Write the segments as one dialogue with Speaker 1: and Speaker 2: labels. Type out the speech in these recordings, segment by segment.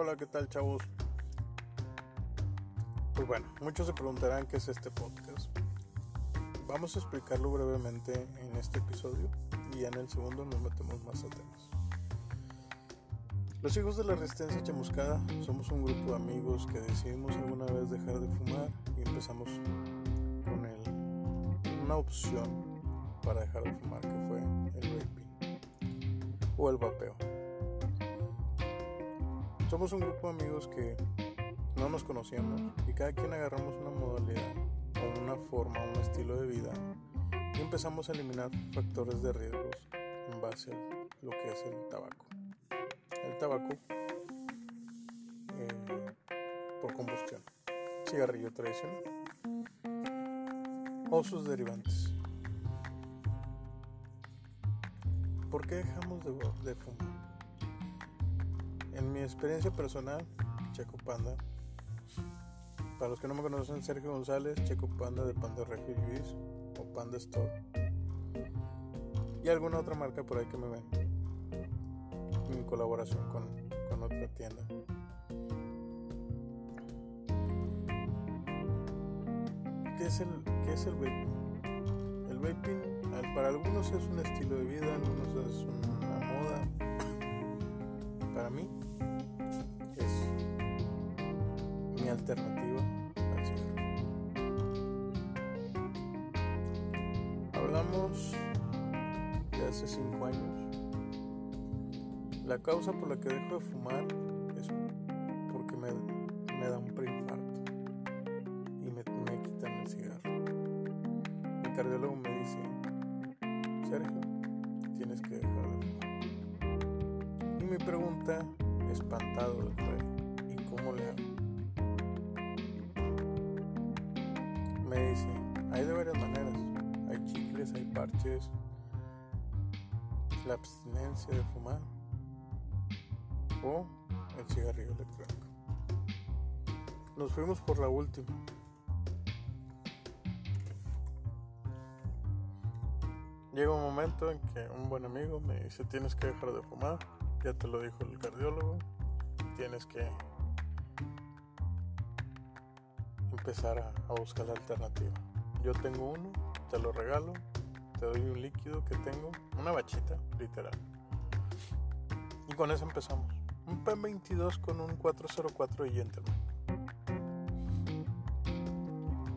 Speaker 1: Hola, ¿qué tal chavos? Pues bueno, muchos se preguntarán qué es este podcast. Vamos a explicarlo brevemente en este episodio y en el segundo nos metemos más a temas. Los hijos de la resistencia chamuscada somos un grupo de amigos que decidimos alguna vez dejar de fumar y empezamos con el, una opción para dejar de fumar que fue el vaping o el vapeo. Somos un grupo de amigos que no nos conocíamos y cada quien agarramos una modalidad o una forma, un estilo de vida y empezamos a eliminar factores de riesgos en base a lo que es el tabaco. El tabaco eh, por combustión, cigarrillo tradicional o sus derivantes. ¿Por qué dejamos de, de fumar? En mi experiencia personal, Checo Panda, para los que no me conocen, Sergio González, Checo Panda de Panda Refugees o Panda Store. Y alguna otra marca por ahí que me ven. En colaboración con, con otra tienda. ¿Qué es el, qué es el vaping? El vaping para algunos es un estilo de vida, algunos es una alternativa al. Hablamos de hace 5 años. La causa por la que dejo de fumar Dice, hay de varias maneras. Hay chicles, hay parches, la abstinencia de fumar o el cigarrillo electrónico. Nos fuimos por la última. Llega un momento en que un buen amigo me dice tienes que dejar de fumar, ya te lo dijo el cardiólogo, tienes que empezar a, buscar la alternativa. Yo tengo uno, te lo regalo, te doy un líquido que tengo, una bachita, literal. Y con eso empezamos. Un P22 con un 404 de Gentleman.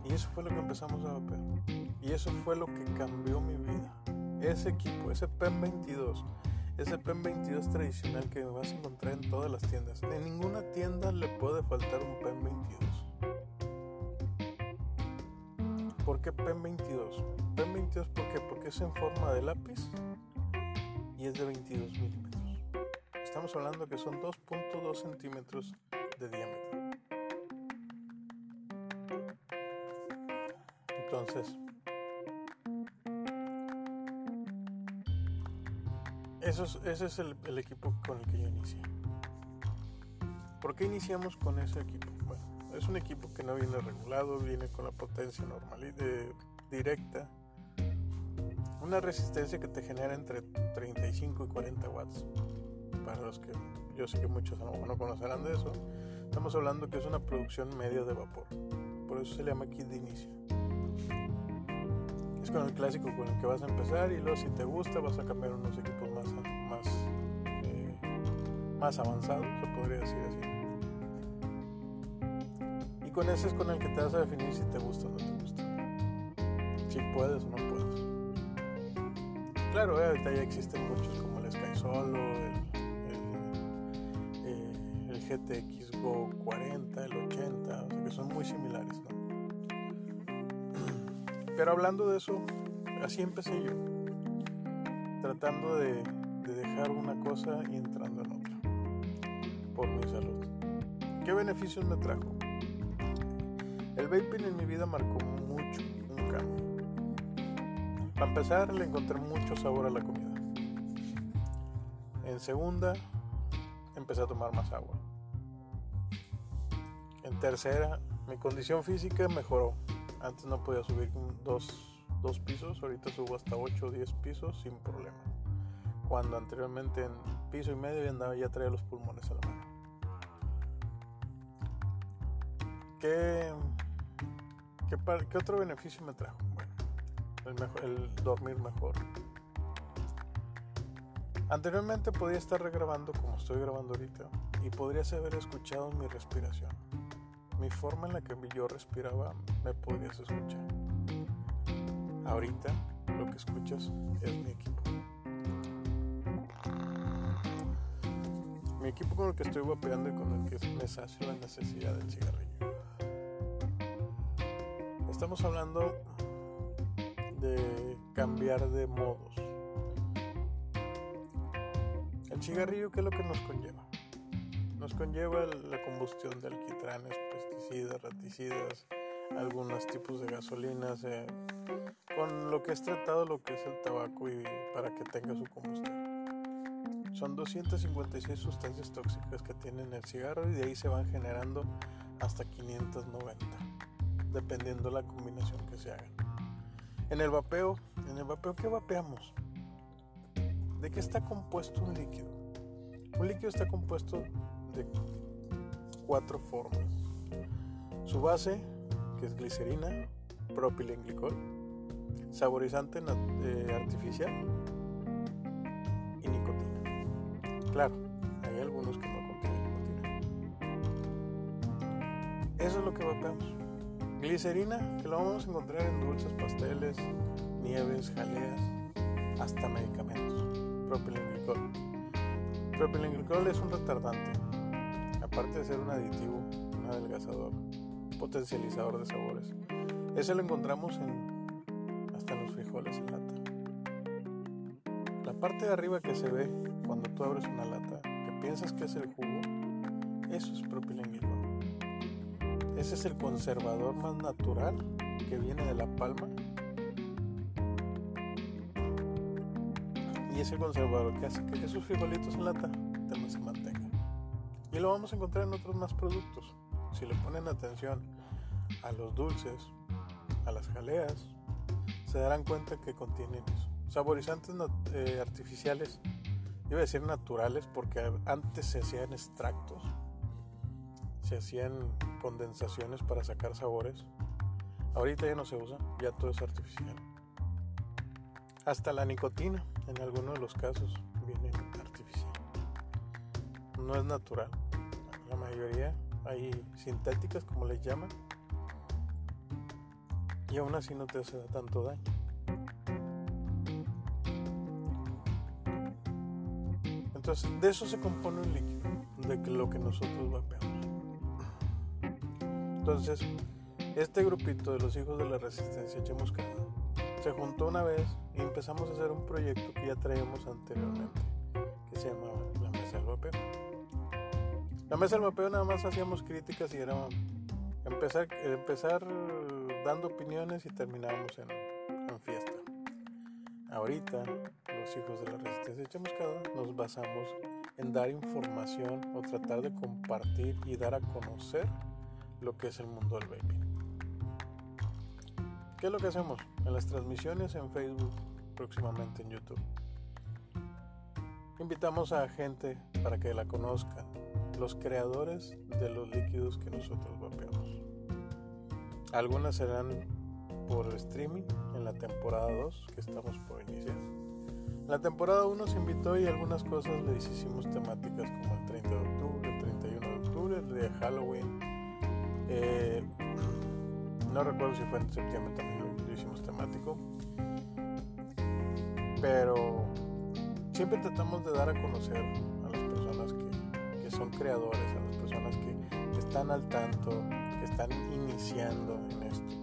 Speaker 1: Y eso fue lo que empezamos a vapear. Y eso fue lo que cambió mi vida. Ese equipo, ese PEN 22, ese PEN 22 tradicional que vas a encontrar en todas las tiendas. En ninguna tienda le puede faltar un PEN 22. ¿Por qué PEN 22? PEN 22 ¿por qué? Porque es en forma de lápiz y es de 22 milímetros. Estamos hablando que son 2.2 centímetros de diámetro. Entonces, Eso es, ese es el, el, equipo con el que yo inicié. ¿Por qué iniciamos con ese equipo? Es un equipo que no viene regulado, viene con la potencia normal de, directa, una resistencia que te genera entre 35 y 40 watts. Para los que yo sé que muchos no conocerán de eso, estamos hablando que es una producción media de vapor. Por eso se llama kit de inicio es con el clásico con el que vas a empezar y luego si te gusta vas a cambiar unos equipos más, más, eh, más avanzados, se podría decir así. Y con ese es con el que te vas a definir si te gusta o no te gusta. Si puedes o no puedes. Claro, eh, ahorita ya existen muchos como el Sky Solo, el, eh, GTX Go 40, el 80, o sea que son muy similares, ¿no? Pero hablando de eso, así empecé yo, tratando de, dejar una cosa y entrando en otra, por mi salud. ¿Qué beneficios me trajo? El vaping en mi vida marcó mucho un cambio. Para empezar, le encontré mucho sabor a la comida. En segunda, empecé a tomar más agua. En tercera, mi condición física mejoró. Antes no podía subir dos, dos pisos, ahorita subo hasta 8 o 10 pisos sin problema. Cuando anteriormente en piso y medio ya andaba ya traía los pulmones a la mano. ¿qué, qué, otro beneficio me trajo? Bueno, el, dormir mejor. Anteriormente podía estar regrabando como estoy grabando ahorita y podrías haber escuchado mi respiración. Mi forma en la que yo respiraba me podrías escuchar. Ahorita lo que escuchas es mi equipo. Mi equipo con el que estoy guapeando y con el que me sacio la necesidad del cigarrillo. Estamos hablando de cambiar de modos. El cigarrillo, ¿qué es lo que nos conlleva? Nos conlleva la combustión de alquitranes, pesticidas, raticidas, algunos tipos de gasolinas, eh, con lo que es tratado lo que es el tabaco y para que tenga su combustión. Son 256 sustancias tóxicas que tienen el cigarro y de ahí se van generando hasta 590, dependiendo la combinación que se haga. En el vapeo, en el vapeo ¿qué vapeamos? ¿De qué está compuesto un líquido? Un líquido está compuesto de cuatro formas. Su base, que es glicerina, propilenglicol, saborizante eh, artificial y nicotina. Claro, Glicerina, que lo vamos a encontrar en dulces, pasteles, nieves, jaleas, hasta medicamentos propilenglicol. Propilenglicol es un retardante, aparte de ser un aditivo, un adelgazador, potencializador de sabores. Ese lo encontramos en hasta los frijoles en lata. La parte de arriba que se ve cuando tú abres una lata, que piensas que es el jugo, eso es propilenglicol. Ese es el conservador más natural que viene de la palma y ese conservador que hace que esos frijolitos en lata también se mantengan. Y lo vamos a encontrar en otros más productos. Si le ponen atención a los dulces, a las jaleas, se darán cuenta que contienen eso. Saborizantes eh, artificiales, iba a decir naturales porque antes se hacían extractos, se hacían condensaciones para sacar sabores. Ahorita ya no se usa, ya todo es artificial. Hasta la nicotina, en algunos de los casos, viene artificial. No es natural. La mayoría hay sintéticas, como les llaman. Y aún así no te hace tanto daño. Entonces, de eso se compone un líquido, de lo que nosotros vapeamos. Entonces, este grupito de los hijos de la resistencia chamuscada se juntó una vez y empezamos a hacer un proyecto que ya traíamos anteriormente, que se llamaba la Mesa del Vapeo. La Mesa del Vapeo nada más hacíamos críticas y era empezar, empezar dando opiniones y terminábamos en, fiesta. Ahorita, los hijos de la resistencia chamuscada nos basamos en dar información o tratar de compartir y dar a conocer lo que es el mundo del vaping. ¿Qué es lo que hacemos? En las transmisiones en Facebook, próximamente en YouTube. Invitamos a gente para que la conozcan, los creadores de los líquidos que nosotros vapeamos. Algunas serán por streaming en la temporada 2 que estamos por iniciar. La temporada 1 se invitó y algunas cosas le hicimos temáticas como el 30 de octubre, el 31 de octubre, el de Halloween. Eh, no recuerdo si fue en septiembre también lo hicimos temático. Pero siempre tratamos de dar a conocer a las personas que, son creadores, a las personas que, están al tanto, que están iniciando en esto.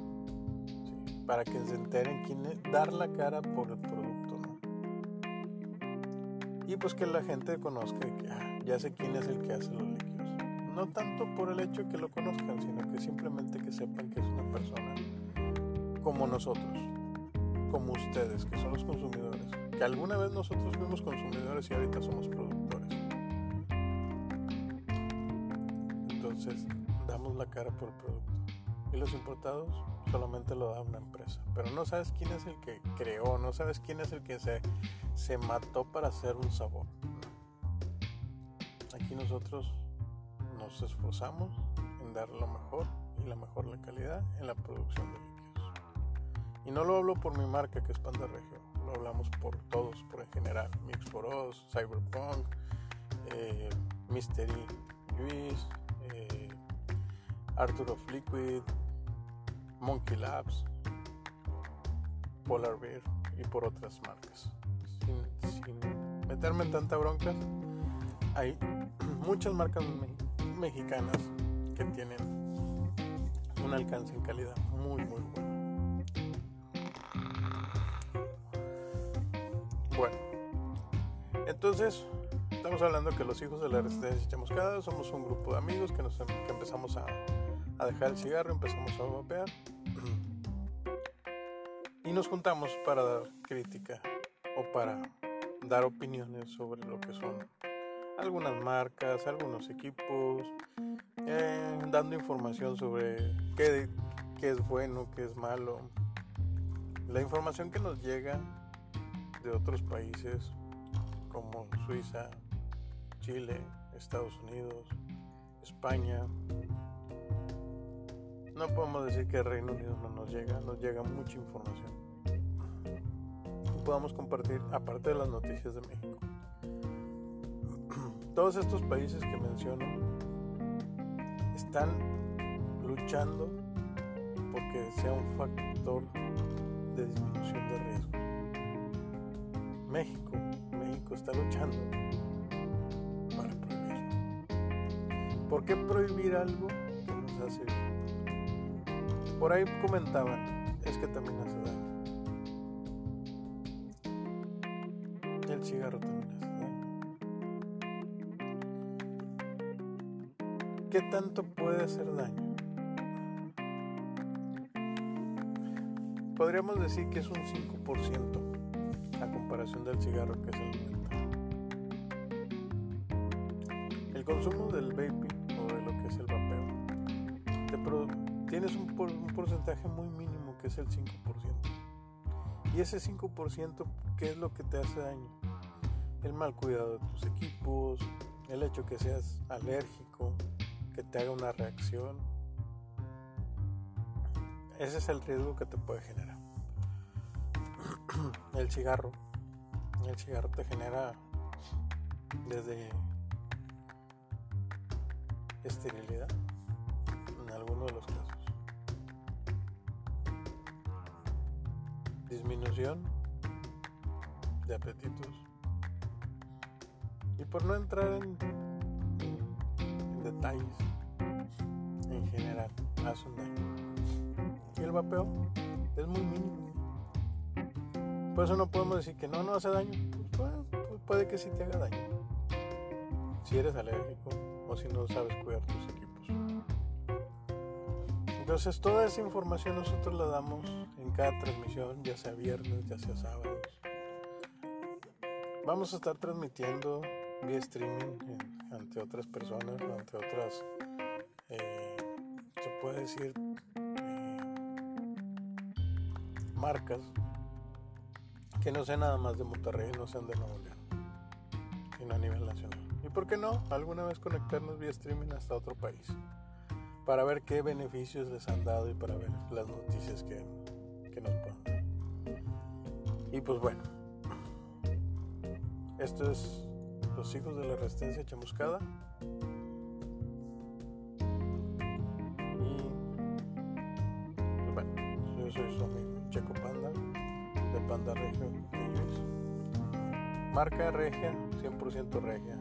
Speaker 1: Para que se enteren quién es, dar la cara por el producto. Y pues que la gente conozca que ah, ya sé quién es el que hace los no tanto por el hecho de que lo conozcan, sino que simplemente que sepan que es una persona como nosotros, como ustedes, que son los consumidores, que alguna vez nosotros fuimos consumidores y ahorita somos productores. Entonces, damos la cara por el producto. Y los importados solamente lo da una empresa. Pero no sabes quién es el que creó, no sabes quién es el que se, se mató para hacer un sabor. Aquí nosotros nos esforzamos en dar lo mejor y la mejor la calidad en la producción de líquidos. Y no lo hablo por mi marca que es Panda Regio, lo hablamos por todos, por en general. Mix for Us, Cyberpunk, eh, Mystery Juice, eh, Arthur of Liquid, Monkey Labs, Polar Bear y por otras marcas. Sin, meterme en tanta bronca, hay muchas marcas mexicanas que tienen un alcance en calidad muy muy bueno. Bueno, entonces estamos hablando que los hijos de la resistencia chamuscada somos un grupo de amigos que, nos, que empezamos a, a dejar el cigarro, empezamos a vapear y nos juntamos para dar crítica o para dar opiniones sobre lo que son algunas marcas, algunos equipos, eh, dando información sobre qué, qué es bueno, qué es malo. La información que nos llega de otros países como Suiza, Chile, Estados Unidos, España. No podemos decir que el Reino Unido no nos llega, nos llega mucha información. Y podamos compartir, aparte de las noticias de México. Todos estos países que menciono están luchando porque sea un factor de disminución de riesgo. México, México está luchando para prohibirlo. ¿Por qué prohibir algo que nos hace bien? Por ahí comentaban, es que también hace daño. El cigarro también hace ¿Qué tanto puede hacer daño? Podríamos decir que es un 5% a comparación del cigarro que es el 90. El consumo del vaping o de lo que es el vapeo tienes un, un porcentaje muy mínimo que es el 5%. Y ese 5%, ¿qué es lo que te hace daño? El mal cuidado de tus equipos, el hecho que seas alérgico, que te haga una reacción. Ese es el riesgo que te puede generar. El cigarro. El cigarro te genera desde esterilidad en algunos de los casos. Disminución de apetitos. Y por no entrar en, detalles, en general hace un daño. Y el vapeo es muy mínimo. Por eso no podemos decir que no, no hace daño. Pues, pues puede que sí te haga daño. Si eres alérgico o si no sabes cuidar tus equipos. Entonces toda esa información nosotros la damos en cada transmisión, ya sea viernes, ya sea sábados. Vamos a estar transmitiendo vía streaming ante otras personas, ante otras eh, se puede decir, eh, marcas que no sean nada más de Monterrey, no sean de Nuevo León, sino a nivel nacional. ¿Y por qué no? Alguna vez conectarnos vía streaming hasta otro país, para ver qué beneficios les han dado y para ver las noticias que, que nos puedan dar. Y pues bueno, esto es Los Hijos de la Resistencia Chamuscada. soy su amigo Checo Panda, de Panda Regio Marca regia, 100% regia,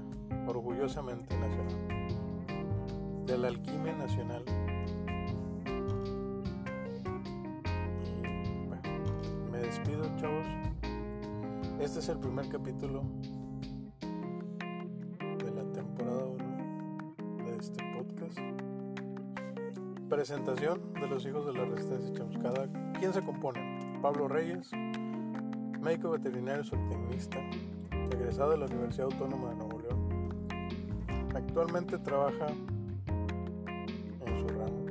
Speaker 1: orgullosamente nacional. De la alquimia nacional. bueno, me despido, chavos. Este es el primer capítulo Presentación de los hijos de la resistencia chamuscada. ¿Quién se compone? Pablo Reyes, médico veterinario zootecnista, egresado de la Universidad Autónoma de Nuevo León. Actualmente trabaja en su ramo.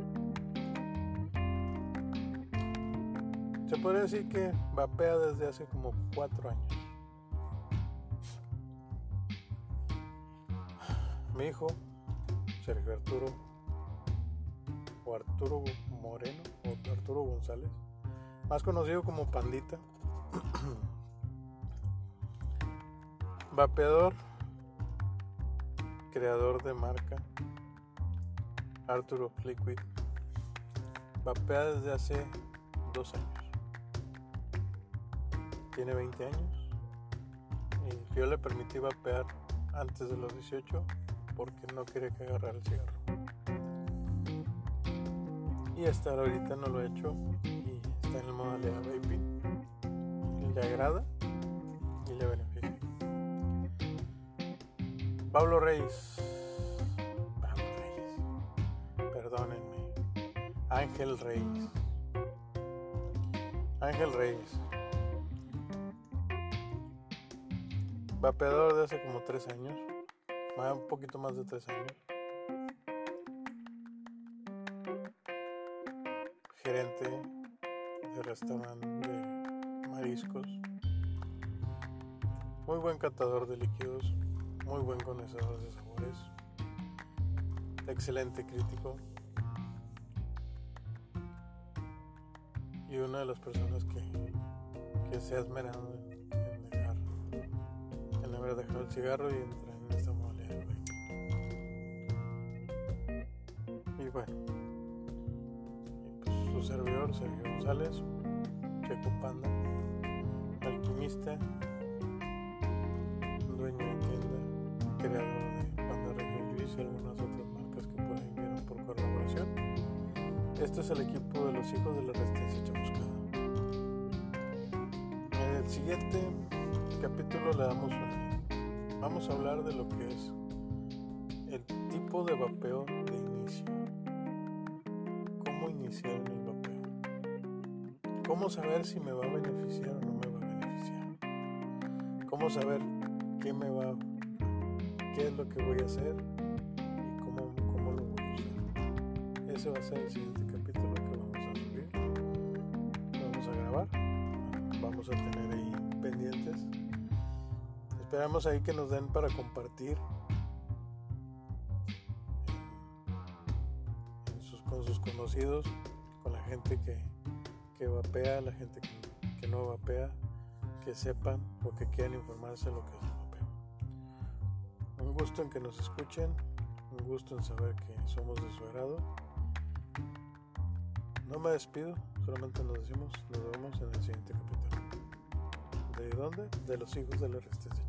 Speaker 1: Se podría decir que vapea desde hace como cuatro años. Mi hijo, Sergio Arturo, o Arturo Moreno o Arturo González, más conocido como Pandita. Vapeador, creador de marca, Arturo Liquid. Vapea desde hace dos años. Tiene 20 años. Y yo le permití vapear antes de los 18 porque no quería que agarrara el cigarro. Y hasta ahorita no lo he hecho y está en el modalidad vaping. Le agrada y le beneficia. Pablo Reyes. Pablo Reyes. Perdónenme. Ángel Reyes. Ángel Reyes. Vapeador de hace como tres años. Un poquito más de tres años. Restaurante de mariscos. Muy buen catador de líquidos muy buen conocedor de sabores, excelente crítico. Y una de las personas que, que se ha esmerado en, dejar, en haber dejado el cigarro y entrar en esta modalidad Y bueno, pues, su servidor, Sergio González, Checo Panda, alquimista, dueño de tienda creador de Panda Regio y algunas otras marcas que por ahí vieron por colaboración. Este es el equipo de los hijos de la resistencia chamuscada. En el siguiente capítulo le damos un... Vamos a hablar de lo que es el tipo de vapeo de inicio. Cómo iniciar. Cómo saber si me va a beneficiar o no me va a beneficiar. Cómo saber qué me va qué es lo que voy a hacer y cómo, cómo lo voy a usar. Ese va a ser el siguiente capítulo que vamos a subir. Vamos a grabar. Vamos a tener ahí pendientes. Esperamos ahí que nos den para compartir con sus conocidos, con la gente que, que vapea, la gente que, no vapea, que sepan o que quieran informarse de lo que es gusto en que nos escuchen, un gusto en saber que somos de su agrado. No me despido, solamente nos decimos, nos vemos en el siguiente capítulo. ¿De dónde? De los hijos de la resistencia.